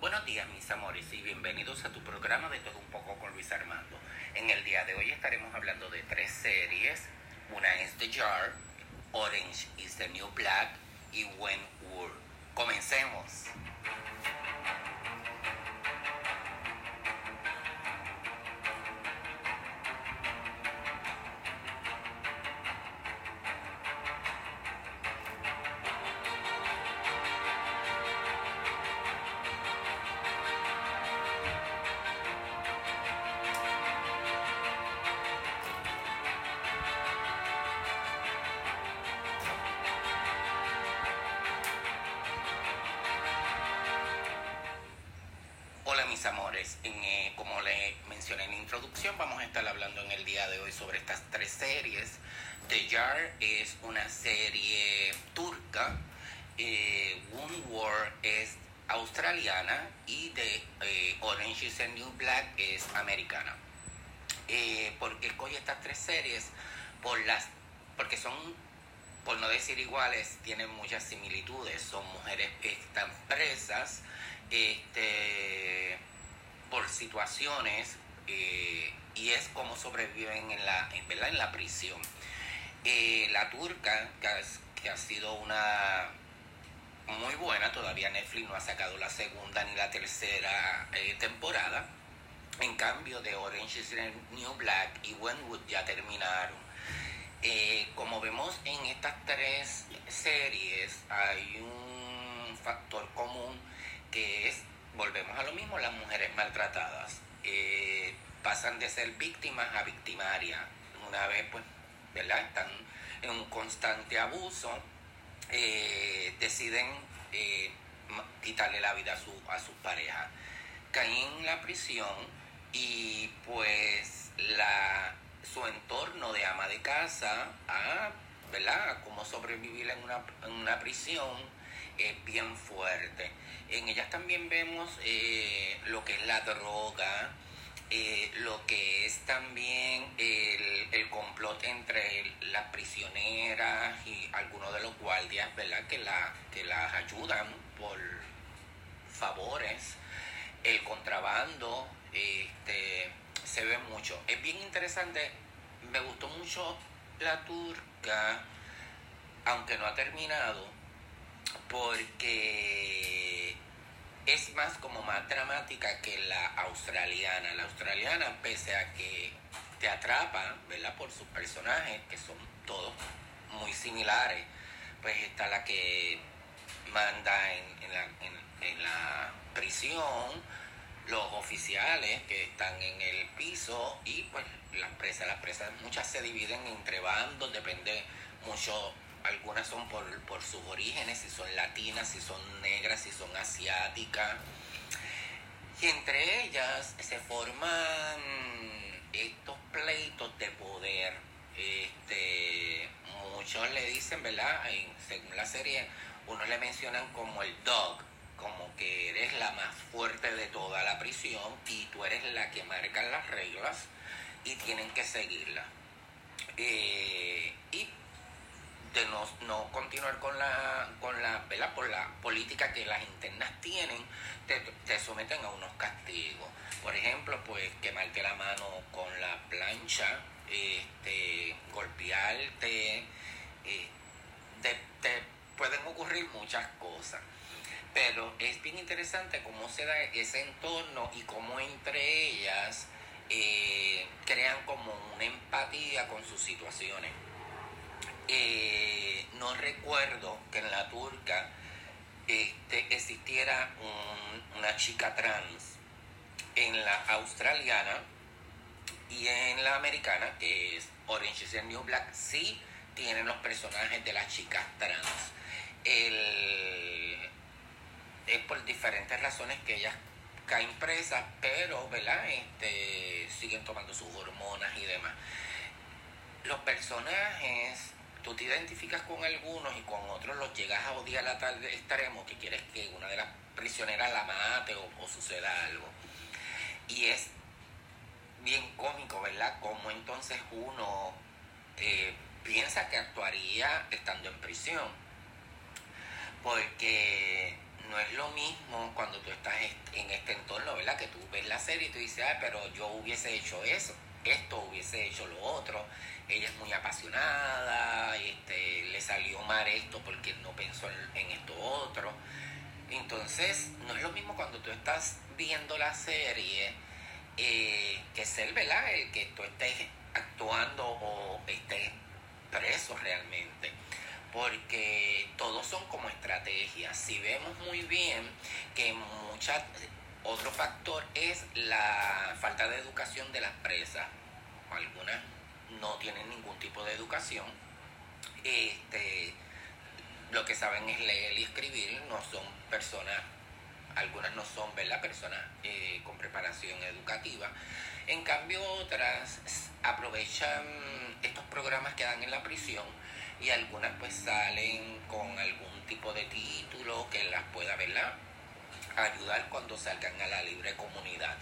Buenos días mis amores y bienvenidos a tu programa de Todo un poco con Luis Armando. En el día de hoy estaremos hablando de tres series. Una es The Jar, Orange is the New Black y Wentworth. Comencemos. Y The eh, Orange is the New Black es americana. Eh, ¿Por qué escogí estas tres series? Por las, porque son, por no decir iguales, tienen muchas similitudes. Son mujeres están presas este, por situaciones eh, y es como sobreviven en la, en, ¿verdad? en la prisión. Eh, la turca, que, ha sido una muy buena, todavía Netflix no ha sacado la segunda ni la tercera eh, temporada. En cambio, de Orange is the New Black y Wentwood ya terminaron. como vemos en estas tres series, hay un factor común que es, volvemos a lo mismo, las mujeres maltratadas. Eh, pasan de ser víctimas a victimarias. Una vez, pues, ¿verdad? Están en un constante abuso, eh, deciden eh, quitarle la vida a su, a su pareja. Caen en la prisión y pues la, su entorno de ama de casa, a, ¿verdad? cómo sobrevivir en una, en una prisión es bien fuerte. En ellas también vemos eh, lo que es la droga, eh, lo que es también el, el, complot entre las prisioneras y algunos de los guardias, ¿verdad? Que, la, que las ayudan por favores, el contrabando, este, se ve mucho. Es bien interesante, me gustó mucho la turca, aunque no ha terminado, porque es más como más dramática que la australiana. La australiana, pese a que te atrapa, ¿verdad? Por sus personajes, que son todos muy similares, pues está la que manda en, la, en, la prisión, los oficiales que están en el piso y pues las presas, las presas muchas se dividen entre bandos, depende mucho algunas son por, por sus orígenes, si son latinas, si son negras, si son asiáticas. Y entre ellas se forman estos pleitos de poder. Este, muchos le dicen, ¿verdad? según la serie, unos le mencionan como el dog, como que eres la más fuerte de toda la prisión y tú eres la que marca las reglas y tienen que seguirlas. Eh, y de no, no continuar con la, con la, ¿verdad? Por la política que las internas tienen, te, te, someten a unos castigos. Por ejemplo, pues quemarte la mano con la plancha, este, golpearte, eh, te, pueden ocurrir muchas cosas. Pero es bien interesante cómo se da ese entorno y cómo entre ellas eh, crean como una empatía con sus situaciones. Eh, no recuerdo que en la turca este, existiera una chica trans. En la australiana y en la americana, que es Orange is the New Black, sí tienen los personajes de las chicas trans. es por diferentes razones que ellas caen presas, pero ¿verdad? Este, siguen tomando sus hormonas y demás. Los personajes tú te identificas con algunos y con otros los llegas a odiar a tal extremo que quieres que una de las prisioneras la mate o, suceda algo. Y es bien cómico, ¿verdad? Como entonces uno eh, piensa que actuaría estando en prisión. Porque no es lo mismo cuando tú estás en este entorno, ¿verdad? Que tú ves la serie y tú dices, ah, pero yo hubiese hecho eso, esto hubiese hecho lo otro. Ella es muy apasionada, este, le salió mal esto porque no pensó en, esto otro. Entonces, no es lo mismo cuando tú estás viendo la serie eh, que ser, ¿verdad? El que tú estés actuando o estés preso realmente porque todos son como estrategias. Si vemos muy bien que mucha, otro factor es la falta de educación de las presas. Algunas no tienen ningún tipo de educación. Este, lo que saben es leer y escribir, no son personas, algunas no son ¿verdad? personas eh, con preparación educativa. En cambio, otras aprovechan estos programas que dan en la prisión y algunas pues salen con algún tipo de título que las pueda ¿verdad? ayudar cuando salgan a la libre comunidad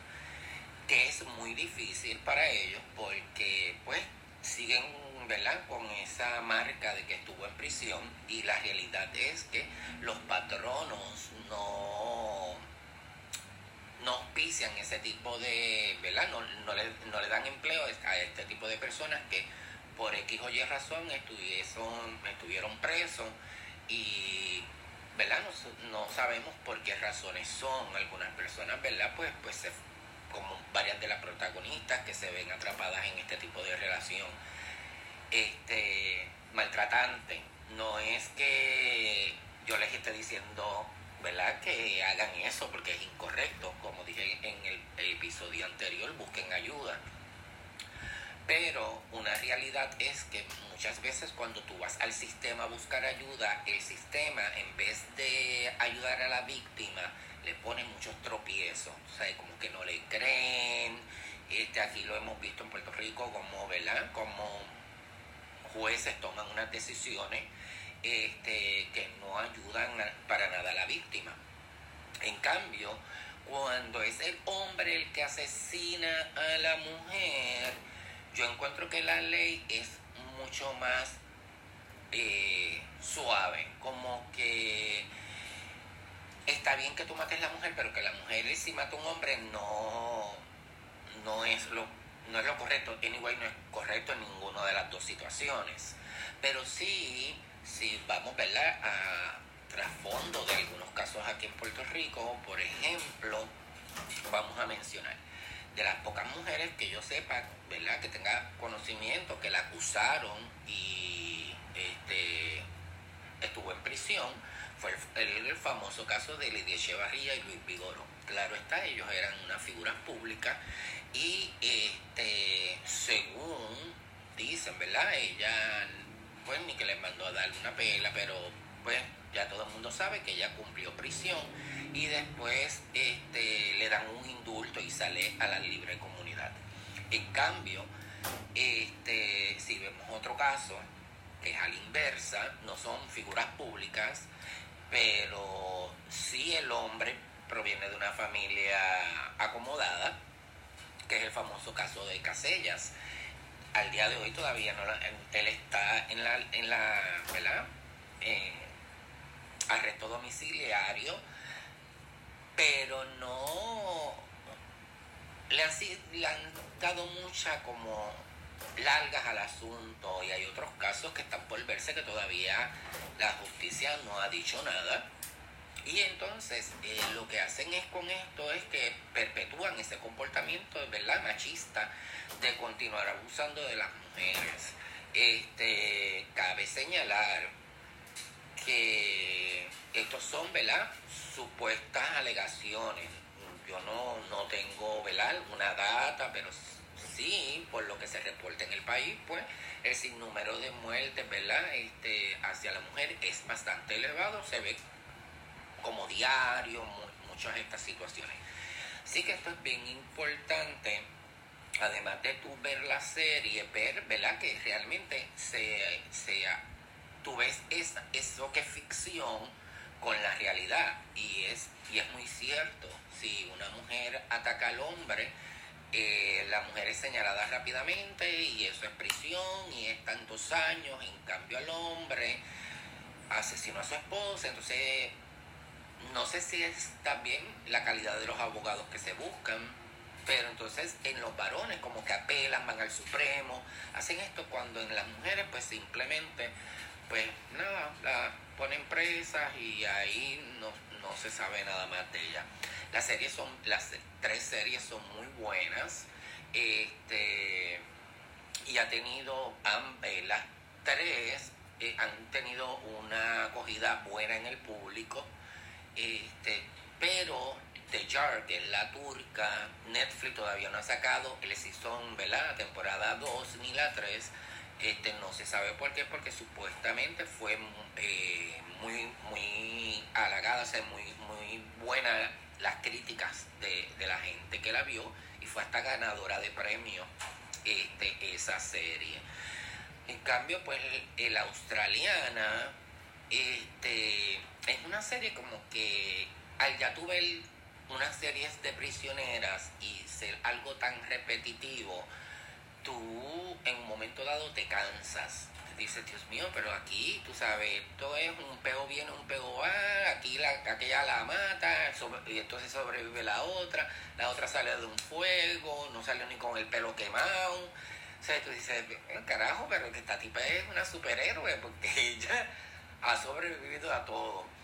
que es muy difícil para ellos porque pues siguen ¿verdad? con esa marca de que estuvo en prisión y la realidad es que los patronos no no auspician ese tipo de, ¿verdad? No, no, le, no le dan empleo a este tipo de personas que por X o Y razón estuvieron, estuvieron presos y ¿verdad? No, sabemos por qué razones son algunas personas, ¿verdad? Pues, pues como varias de las protagonistas que se ven atrapadas en este tipo de relación este maltratante. No es que yo les esté diciendo, ¿verdad? Que hagan eso porque es incorrecto. Como dije en el episodio anterior, busquen ayuda pero una realidad es que muchas veces cuando tú vas al sistema a buscar ayuda, el sistema en vez de ayudar a la víctima, le pone muchos tropiezos. O sea, como que no le creen. Este, aquí lo hemos visto en Puerto Rico como, ¿verdad? Como jueces toman unas decisiones este, que no ayudan para nada a la víctima. En cambio, cuando es el hombre el que asesina a la mujer, yo encuentro que la ley es mucho más eh, suave, como que está bien que tú mates a la mujer, pero que la mujer si mata a un hombre no, no es lo no es lo correcto, anyway no es correcto en ninguna de las dos situaciones. Pero sí, si vamos ¿verdad? a trasfondo de algunos casos aquí en Puerto Rico, por ejemplo, vamos a mencionar de las pocas mujeres que yo sepa, ¿verdad? Que tenga conocimiento, que la acusaron y este, estuvo en prisión, fue el, famoso caso de Lidia Echevarría y Luis Vigoro. Claro está, ellos eran unas figuras públicas y este, según dicen, ¿verdad? Ella, pues ni que les mandó a darle una pela, pero pues ya todo el mundo sabe que ella cumplió prisión y después este, le dan un indulto y sale a la libre comunidad. En cambio, este, si vemos otro caso, que es a la inversa, no son figuras públicas, pero sí el hombre proviene de una familia acomodada, que es el famoso caso de Casellas. Al día de hoy todavía no, él está en la, en la ¿verdad? arresto domiciliario pero no le han, le han dado mucha como largas al asunto y hay otros casos que están por verse que todavía la justicia no ha dicho nada. Y entonces eh, lo que hacen es con esto es que perpetúan ese comportamiento, ¿verdad? Machista de continuar abusando de las mujeres. Este, cabe señalar que estos son, ¿verdad? Supuestas alegaciones. Yo no, no tengo, ¿verdad? Una data, pero sí, por lo que se reporta en el país, pues el sinnúmero de muertes, ¿verdad? Este, hacia la mujer es bastante elevado, se ve como diario muchas de estas situaciones. Así que esto es bien importante, además de tú ver la serie, ver, ¿verdad? Que realmente se, sea tú ves eso que es ficción con la realidad. Y es, y es muy cierto, si una mujer ataca al hombre, eh, la mujer es señalada rápidamente y eso es prisión y es tantos años, en cambio al hombre asesinó a su esposa, entonces no sé si es también la calidad de los abogados que se buscan, pero entonces en los varones como que apelan, van al Supremo, hacen esto cuando en las mujeres pues simplemente, pues nada, la ponen presas y ahí no, no se sabe nada más de ella. Las series son, las tres series son muy buenas, este, y ha tenido, ambas, las tres eh, han tenido una acogida buena en el público, este, pero The Jar, que es la turca, Netflix todavía no ha sacado el season, ¿verdad? La temporada 2 ni la 3. Este, no se sabe por qué, porque supuestamente fue eh, muy, muy halagada, o sea, muy, muy buena las críticas de, la gente que la vio y fue hasta ganadora de premio este, esa serie. En cambio, pues el australiana este, es una serie como que al ya tuve el unas series de prisioneras y ser algo tan repetitivo, tú en un momento dado te cansas. Dices, Dios mío, pero aquí, tú sabes, esto es un pego viene, un pego va, aquí la, aquella la mata, y entonces sobrevive la otra, la otra sale de un fuego, no sale ni con el pelo quemado. O sea, tú dices, carajo, pero esta tipa es una superhéroe, porque ella ha sobrevivido a todo.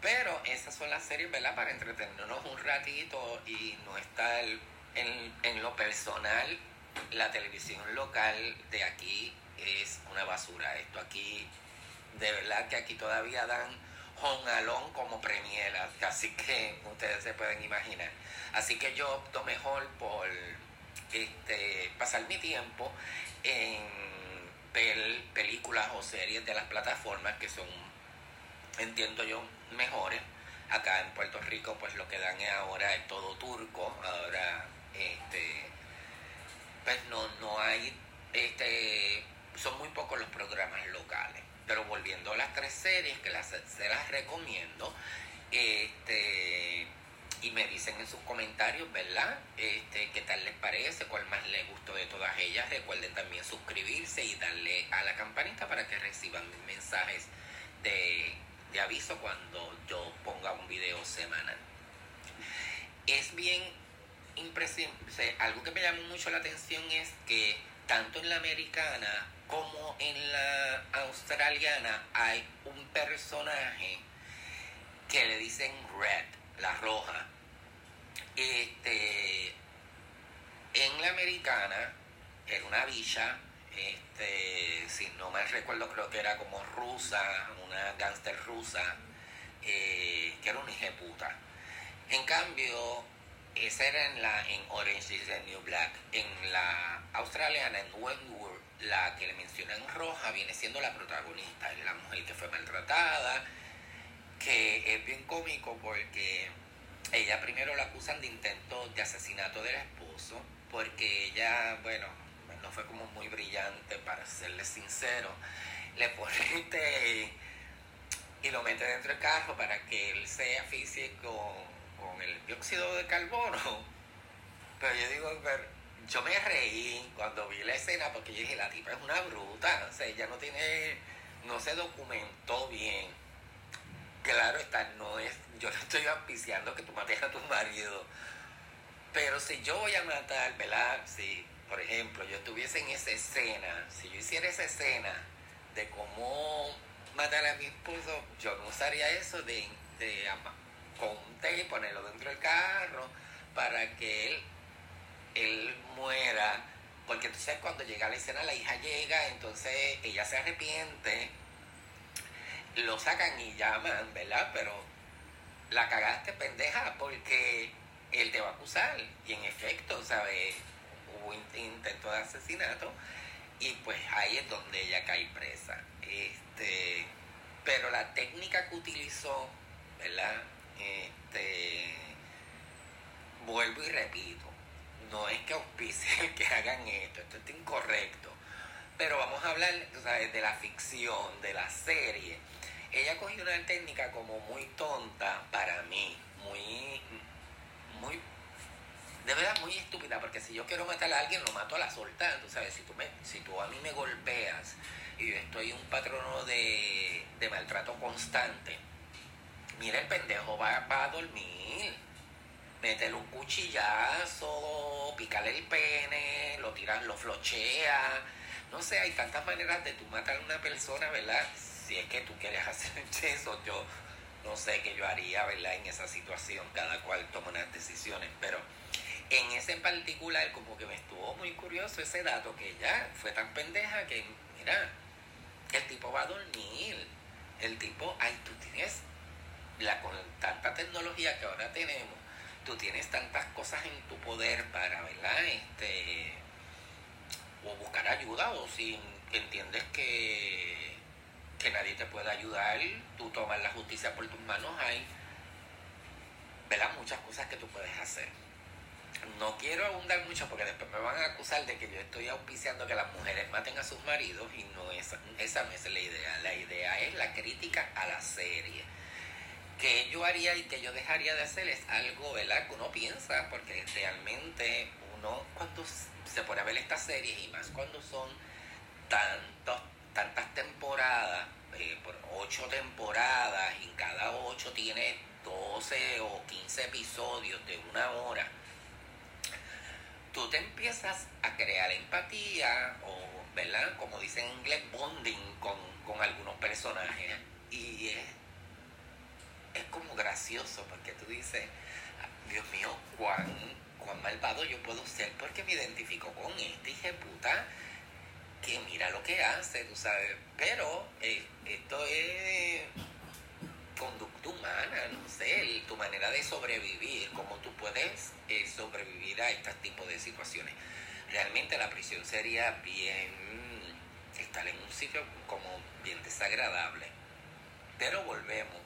Pero esas son las series, ¿verdad? Para entretenernos un ratito y no estar en, en lo personal. La televisión local de aquí es una basura. Esto aquí, de verdad que aquí todavía dan jonalón como premieras, así que ustedes se pueden imaginar. Así que yo opto mejor por este, pasar mi tiempo en ver películas o series de las plataformas que son, entiendo yo, mejores. Acá en Puerto Rico pues lo que dan ahora es todo turco, ahora este pues no, no hay este son muy pocos los programas locales. Pero volviendo a las tres series que las, se las recomiendo, este y me dicen en sus comentarios, ¿verdad? Este, qué tal les parece, cuál más les gustó de todas ellas. Recuerden también suscribirse y darle a la campanita para que reciban mensajes de de aviso cuando yo ponga un video semanal. Es bien impresionante, algo que me llamó mucho la atención es que tanto en la americana como en la australiana hay un personaje que le dicen Red, la roja. Este, en la americana era una villa este, si no me recuerdo, creo que era como rusa, una gangster rusa, eh, que era una puta. En cambio, esa era en la en Orange is the New Black. En la australiana, en Wentworth, la que le mencionan roja viene siendo la protagonista, es la mujer que fue maltratada, que es bien cómico porque ella primero la acusan de intento de asesinato del esposo, porque ella, bueno, no fue como muy brillante, para serle sincero. Le pone este y lo mete dentro del carro para que él se aficie con, el dióxido de carbono. Pero yo digo, yo me reí cuando vi la escena porque yo dije, la tipa es una bruta, o sea, ella no tiene, no se documentó bien. Claro está, no es, yo no estoy auspiciando que tú mates a tu marido, pero si yo voy a matar, ¿verdad? Si por ejemplo, yo estuviese en esa escena, si yo hiciera esa escena de cómo matar a mi esposo, yo no usaría eso de, de con un té y ponerlo dentro del carro para que él, él muera. Porque entonces cuando llega la escena, la hija llega, entonces ella se arrepiente, lo sacan y llaman, ¿verdad? Pero la cagaste pendeja porque él te va a acusar. Y en efecto, ¿sabes? Intento de asesinato y pues ahí es donde ella cae presa. Este, pero la técnica que utilizó, ¿verdad? Este, vuelvo y repito, no es que auspicien que hagan esto, esto es incorrecto. Pero vamos a hablar de la ficción, de la serie. Ella cogió una técnica como muy tonta para mí, muy de verdad muy estúpida, porque si yo quiero matar a alguien, lo mato a la soltada. Tú sabes, si tú, me, si tú a mí me golpeas y yo estoy un patrono de, maltrato constante, mira, el pendejo va, va a dormir. Métele un cuchillazo, pícale el pene, lo tiras, lo flochea. No sé, hay tantas maneras de tú matar a una persona, ¿verdad? Si es que tú quieres hacer eso, yo no sé qué yo haría, ¿verdad? En esa situación, cada cual toma unas decisiones, pero en ese particular como que me estuvo muy curioso ese dato que ya fue tan pendeja que, mira, el tipo va a dormir, el tipo, ay, tú tienes, la, tanta tecnología que ahora tenemos, tú tienes tantas cosas en tu poder para, ¿verdad? Este, o buscar ayuda o si entiendes que que nadie te puede ayudar, tú tomas la justicia por tus manos, hay ¿verdad? muchas cosas que tú puedes hacer. No quiero abundar mucho porque después me van a acusar de que yo estoy auspiciando que las mujeres maten a sus maridos y no es, esa no es la idea. La idea es la crítica a la serie. Que yo haría y que yo dejaría de hacer es algo ¿verdad? que uno piensa, porque realmente uno cuando se pone a ver estas series y más cuando son tantos tantas temporadas, eh, por ocho temporadas, y cada ocho tiene 12 o 15 episodios de una hora, tú te empiezas a crear empatía o, ¿verdad? Como dicen en inglés, bonding con, algunos personajes. Y es, es como gracioso porque tú dices, Dios mío, cuán, cuán malvado yo puedo ser porque me identifico con este hijo puta que mira lo que hace, tú sabes. Pero eh, esto es conducta humana, no sé, tu manera de sobrevivir, cómo tú puedes eh, sobrevivir a este tipo de situaciones. Realmente la prisión sería bien estar en un sitio como bien desagradable. Pero volvemos.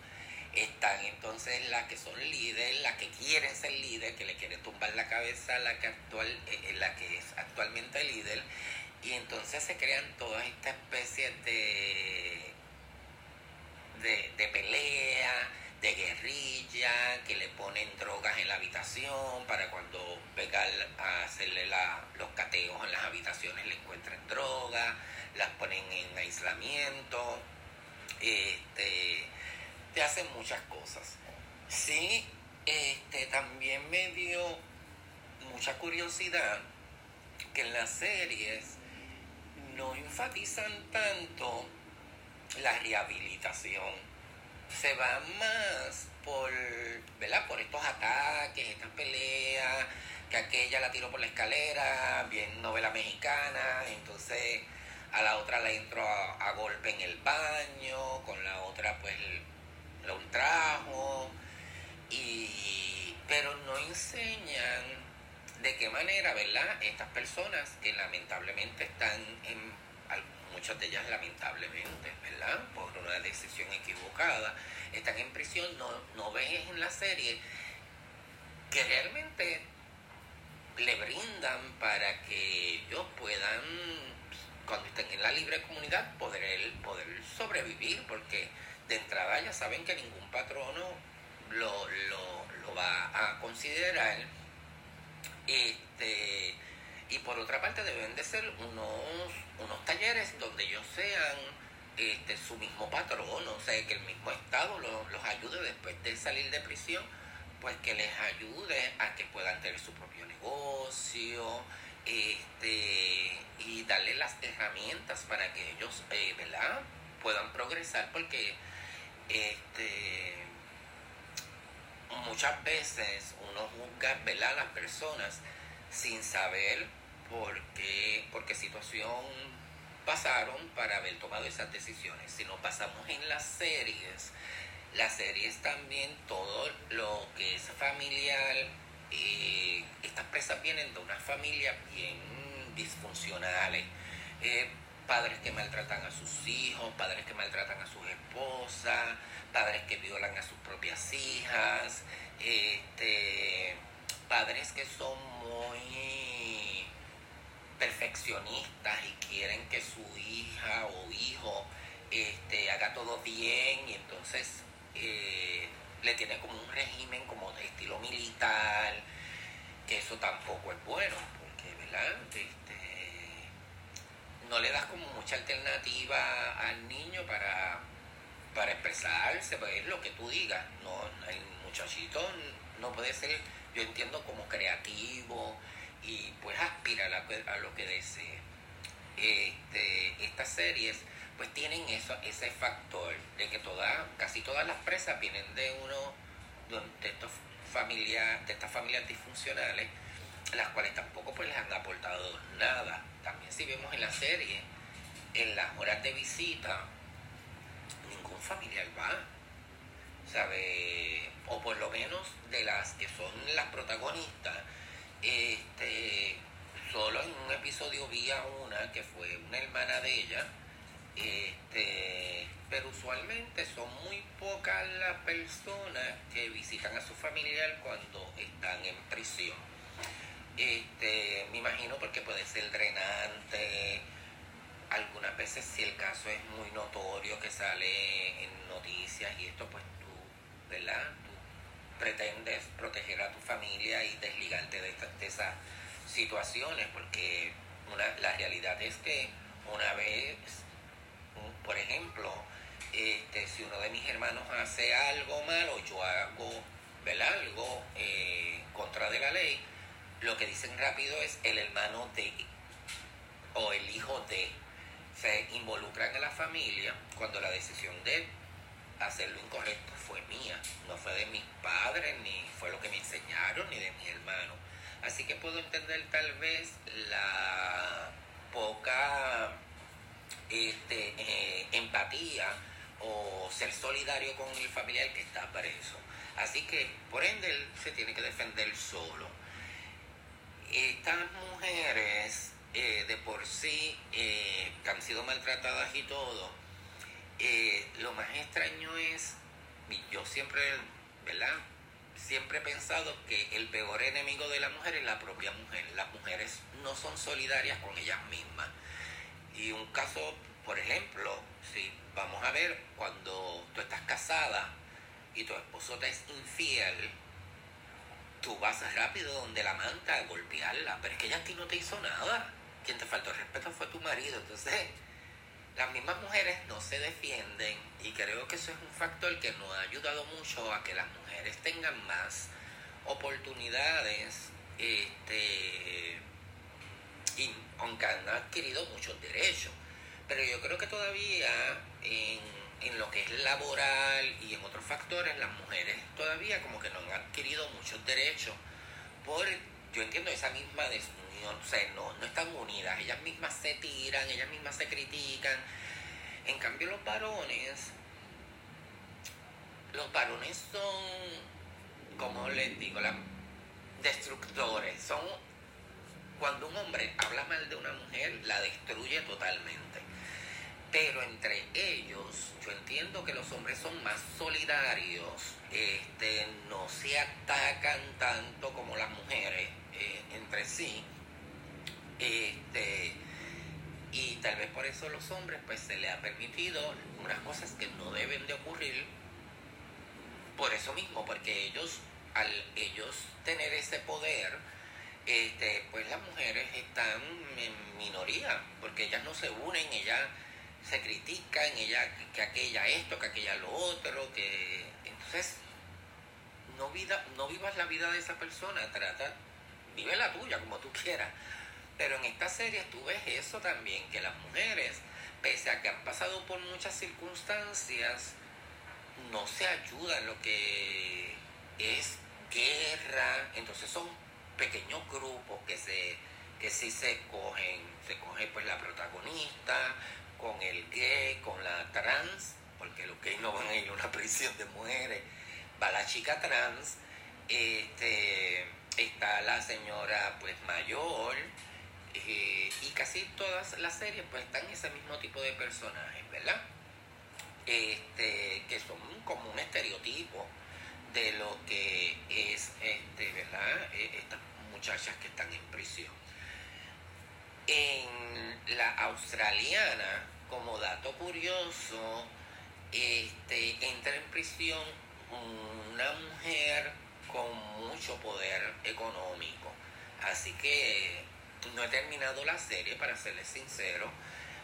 Están entonces las que son líderes, las que quieren ser líderes, que le quieren tumbar la cabeza a la que actual, eh, la que es actualmente líder, y entonces se crean todas estas especies de, de, pelea, de guerrilla, que le ponen drogas en la habitación para cuando vengan a hacerle los cateos en las habitaciones le encuentren drogas, las ponen en aislamiento, este, te hacen muchas cosas. Sí, este, también me dio mucha curiosidad que en las series no enfatizan tanto la rehabilitación. Se va más por, ¿verdad? Por estos ataques, estas peleas, que aquella la tiró por la escalera, bien novela mexicana, entonces a la otra la entró a, golpe en el baño, con la otra pues lo trajo, y, pero no enseñan de qué manera, ¿verdad? Estas personas que lamentablemente están en, muchas de ellas lamentablemente, ¿verdad? Por una decisión equivocada, están en prisión, no, no ven en la serie que realmente le brindan para que ellos puedan, cuando estén en la libre comunidad, poder, poder sobrevivir, porque de entrada ya saben que ningún patrono lo, lo, lo va a considerar este, y por otra parte deben de ser unos, unos talleres donde ellos sean este, su mismo patrón, o sea, que el mismo Estado los, ayude después de salir de prisión, pues que les ayude a que puedan tener su propio negocio, este, y darle las herramientas para que ellos, eh, puedan progresar, porque este, muchas veces uno juzga ¿verdad? a las personas sin saber por qué, por qué situación pasaron para haber tomado esas decisiones. Si nos pasamos en las series, las series también, todo lo que es familiar, eh, estas presas vienen de una familia bien disfuncionales. Eh, padres que maltratan a sus hijos, padres que maltratan a sus esposas, padres que violan a sus propias hijas, este, padres que son y quieren que su hija o hijo este, haga todo bien y entonces eh, le tiene como un régimen como de estilo militar, que eso tampoco es bueno, porque ¿verdad? Este, no le das como mucha alternativa al niño para para expresarse, pues es lo que tú digas. No, el muchachito no puede ser, yo entiendo, como creativo y pues aspira a, lo que desee. Este, estas series pues tienen eso, ese factor de que todas, casi todas las presas vienen de uno de estos familias, de estas familias disfuncionales, las cuales tampoco pues les han aportado nada. También si vemos en la serie, en las horas de visita, ningún familiar va, ¿sabe? O por lo menos de las que son las protagonistas, este, solo en un episodio vi a una que fue una hermana de ella, este, pero usualmente son muy pocas las personas que visitan a su familiar cuando están en prisión. Este, me imagino porque puede ser drenante, algunas veces si el caso es muy notorio que sale en noticias y esto pues tú, ¿verdad? Pretendes proteger a tu familia y desligarte de, de esas situaciones porque una, la realidad es que una vez, por ejemplo, este, si uno de mis hermanos hace algo malo, yo hago ¿verdad? algo eh, contra de la ley, lo que dicen rápido es el hermano de o el hijo de se involucran en la familia cuando la decisión de hacer lo incorrecto mía, no fue de mis padres, ni fue lo que me enseñaron, ni de mis hermanos. Así que puedo entender tal vez la poca este, eh, empatía o ser solidario con el familiar que está preso. Así que, por ende, él se tiene que defender solo. Estas mujeres, eh, de por sí, eh, que han sido maltratadas y todo, lo más extraño es, yo siempre, ¿verdad? Siempre he pensado que el peor enemigo de la mujer es la propia mujer. Las mujeres no son solidarias con ellas mismas. Y un caso, por ejemplo, si vamos a ver, cuando tú estás casada y tu esposo te es infiel, tú vas rápido donde la manta a golpearla, pero es que ella a ti no te hizo nada. Quien te faltó el respeto fue tu marido. Entonces, las mismas mujeres no se defienden y creo que eso es un factor que nos ha ayudado mucho a que las mujeres tengan más oportunidades, este, y aunque han adquirido muchos derechos. Pero yo creo que todavía en, en, lo que es laboral y en otros factores, las mujeres todavía como que no han adquirido muchos derechos por, yo entiendo, esa misma o sea, no, no están unidas, ellas mismas se tiran, ellas mismas se critican. En cambio los varones, los varones son, como les digo, la, destructores, son cuando un hombre habla mal de una mujer, la destruye totalmente. Pero entre ellos, yo entiendo que los hombres son más solidarios, este, no se atacan tanto como las mujeres eh, entre sí. Este, y tal vez por eso los hombres pues se les ha permitido unas cosas que no deben de ocurrir por eso mismo, porque ellos, al ellos tener ese poder, este, pues las mujeres están en minoría, porque ellas no se unen, ellas se critican, ella, que aquella esto, que aquella lo otro, que entonces no, vida, no vivas la vida de esa persona, trata, vive la tuya como tú quieras. Pero en esta serie tú ves eso también, que las mujeres, pese a que han pasado por muchas circunstancias, no se ayudan, lo que es guerra, entonces son pequeños grupos que se que sí se cogen, se coge pues la protagonista, con el gay, con la trans, porque los gays no van a ir a una prisión de mujeres, va la chica trans, este, está la señora pues mayor, eh, y casi todas las series pues están ese mismo tipo de personajes, ¿verdad? Este, que son como un estereotipo de lo que es, este, ¿verdad? E, estas muchachas que están en prisión. En la australiana, como dato curioso, este, entra en prisión una mujer con mucho poder económico. Así que no he terminado la serie, para serles sincero,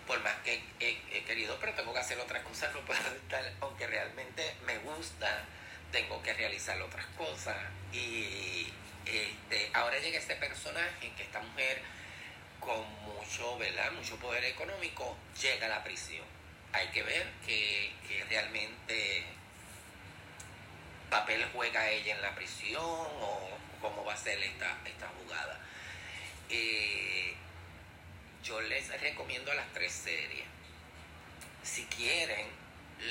por más que he, querido, pero tengo que hacer otras cosas, no puedo estar, aunque realmente me gusta, tengo que realizar otras cosas. Y este, ahora llega este personaje, que esta mujer con mucho, ¿verdad? mucho poder económico, llega a la prisión. Hay que ver que, realmente papel juega ella en la prisión o cómo va a ser esta, esta jugada. Eh, yo les recomiendo las tres series. Si quieren,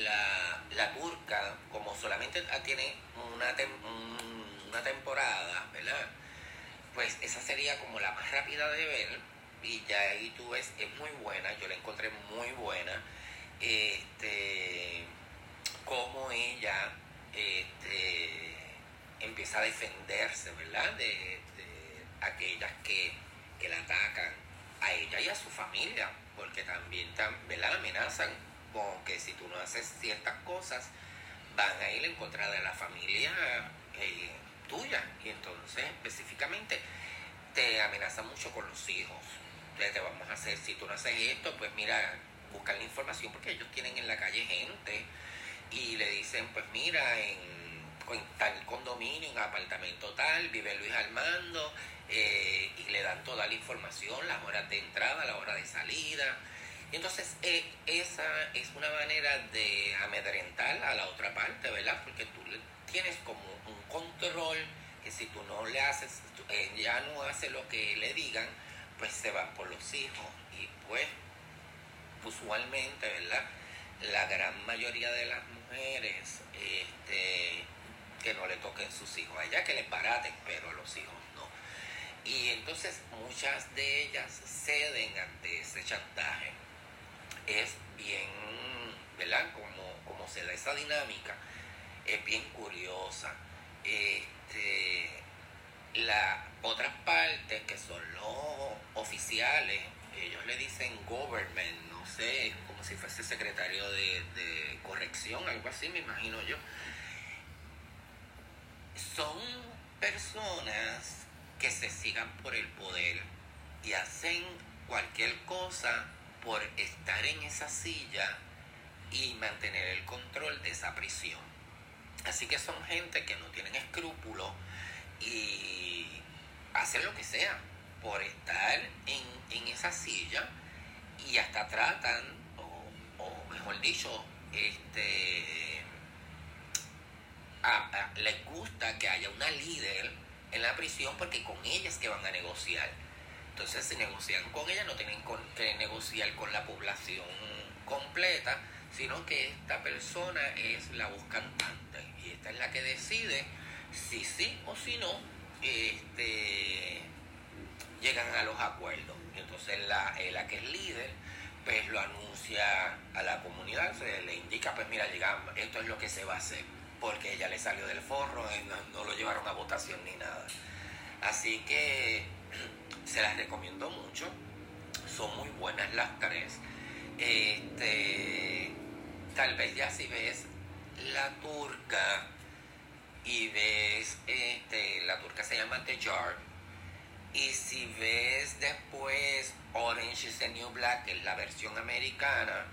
la, la turca, como solamente tiene una, una temporada, ¿verdad? Pues esa sería como la más rápida de ver y ya ahí tú ves, es muy buena, yo la encontré muy buena. Este, como ella este, empieza a defenderse, ¿verdad? De aquellas que, que la atacan a ella y a su familia, porque también la amenazan con que si tú no haces ciertas cosas, van a ir en contra de la familia eh, tuya. Y entonces, específicamente, te amenaza mucho con los hijos. Entonces, te vamos a hacer, si tú no haces esto, pues mira, buscan la información, porque ellos tienen en la calle gente y le dicen, pues mira, en, en tal condominio, en apartamento tal, vive Luis Armando eh, y le dan toda la información, las horas de entrada, la hora de salida. Entonces, eh, esa es una manera de amedrentar a la otra parte, ¿verdad? Porque tú tienes como un control que si tú no le haces, ella no hace lo que le digan, pues se van por los hijos. Y pues, usualmente, ¿verdad? La gran mayoría de las mujeres, este, que no le toquen sus hijos a ella, que les baraten, pero a los hijos y entonces muchas de ellas ceden ante ese chantaje. Es bien, ¿verdad? Como, como se da esa dinámica, es bien curiosa. Este, las otras partes que son los oficiales, ellos le dicen government, no sé, como si fuese secretario de corrección, algo así me imagino yo. Son personas que se sigan por el poder y hacen cualquier cosa por estar en esa silla y mantener el control de esa prisión. Así que son gente que no tienen escrúpulos y hacen lo que sea por estar en, esa silla y hasta tratan, o, mejor dicho, este, les gusta que haya una líder en la prisión porque con ella es que van a negociar. Entonces, si negocian con ella, no tienen que negociar con la población completa, sino que esta persona es la voz cantante y esta es la que decide si sí o si no este, llegan a los acuerdos. Y entonces la, eh, la que es líder pues lo anuncia a la comunidad, se le indica, pues mira, llegamos, esto es lo que se va a hacer porque ella le salió del forro, no, lo llevaron a votación ni nada. Así que se las recomiendo mucho, son muy buenas las tres. Este, tal vez ya si ves la turca y ves, este, la turca se llama The Jar, y si ves después Orange is the New Black, que es la versión americana,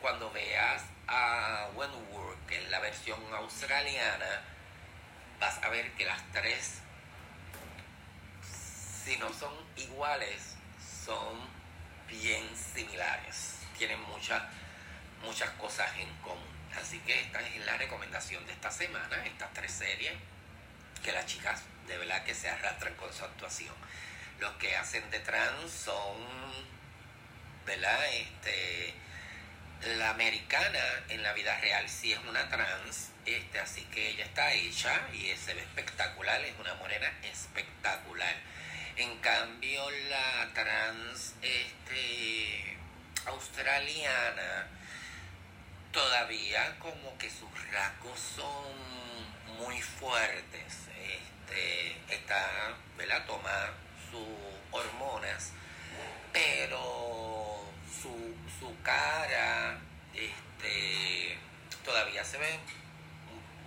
cuando veas a Wentworth, que es la versión australiana, vas a ver que las tres, si no son iguales, son bien similares. Tienen muchas, muchas cosas en común. Así que esta es la recomendación de esta semana, estas tres series, que las chicas de verdad que se arrastran con su actuación. Los que hacen de trans son, ¿verdad? Este, la americana en la vida real sí es una trans, este, así que ella está hecha y se ve espectacular, es una morena espectacular. En cambio, la trans este, australiana todavía como que sus rasgos son muy fuertes. Este, está, ¿verdad? Toma sus hormonas, pero su, cara este, todavía se ve,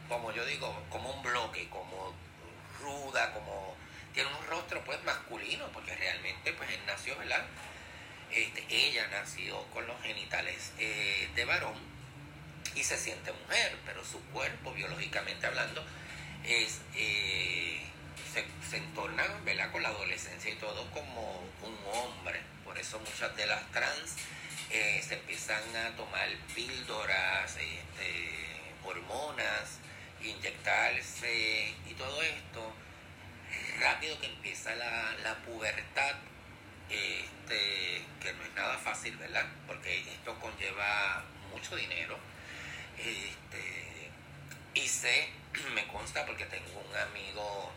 como yo digo, como un bloque, como ruda, como tiene un rostro pues masculino, porque realmente pues él nació, ¿verdad? Este, ella nació con los genitales eh, de varón y se siente mujer, pero su cuerpo, biológicamente hablando, es eh, se, se entorna con la adolescencia y todo como un hombre. Por eso muchas de las trans eh, se empiezan a tomar píldoras, este, hormonas, inyectarse y todo esto. Rápido que empieza la, la pubertad, este, que no es nada fácil, ¿verdad? Porque esto conlleva mucho dinero. Este, y sé, me consta porque tengo un amigo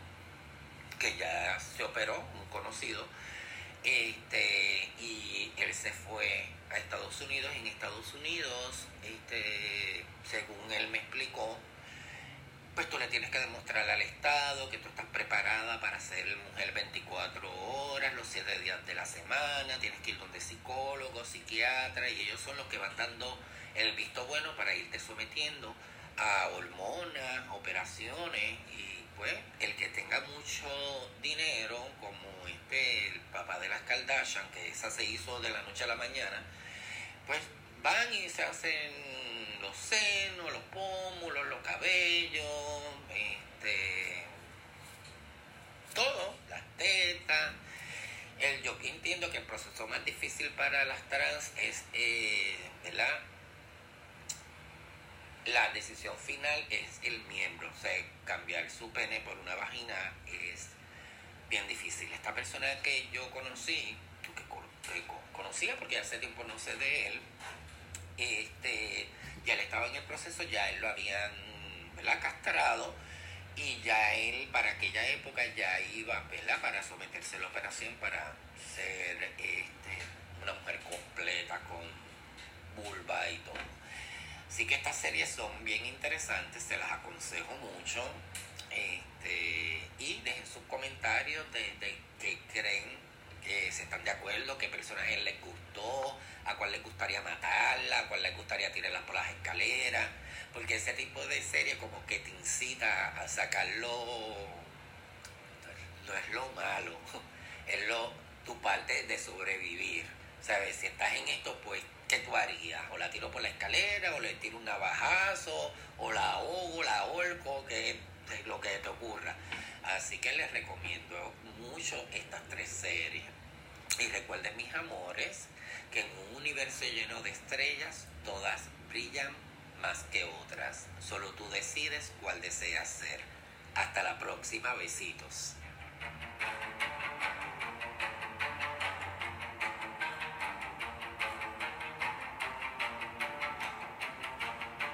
que ya se operó, un conocido, este, y él se fue a Estados Unidos en Estados Unidos, este, según él me explicó, pues tú le tienes que demostrar al Estado que tú estás preparada para ser mujer 24 horas, los 7 días de la semana, tienes que ir donde psicólogo, psiquiatra, y ellos son los que van dando el visto bueno para irte sometiendo a hormonas, operaciones, y pues el que tenga mucho dinero, como este, el papá de las Kardashian, que esa se hizo de la noche a la mañana, pues van y se hacen los senos, los pómulos, los cabellos, este, todo, las tetas. El, yo entiendo que el proceso más difícil para las trans es, eh, ¿verdad? La decisión final es el miembro, o sea, cambiar su pene por una vagina es bien difícil. Esta persona que yo conocí, que conocía porque hace tiempo no sé de él, este, ya él estaba en el proceso, ya él lo habían ¿verdad? castrado y ya él para aquella época ya iba ¿verdad? para someterse a la operación para ser este, una mujer completa con vulva y todo. Así que estas series son bien interesantes, se las aconsejo mucho. Este, y dejen sus comentarios de, de qué creen que se están de acuerdo, qué personaje les gustó, a cuál les gustaría matarla, a cuál les gustaría tirarla por las escaleras, porque ese tipo de serie como que te incita a sacarlo, no es lo malo, es lo, tu parte de sobrevivir. ¿Sabes? Si estás en esto, pues, ¿qué tú harías? O la tiro por la escalera, o le tiro un navajazo, o la ahogo, la ahorco, que lo que te ocurra. Así que les recomiendo mucho estas tres series. Y recuerden mis amores que en un universo lleno de estrellas todas brillan más que otras. Solo tú decides cuál deseas ser. Hasta la próxima, besitos.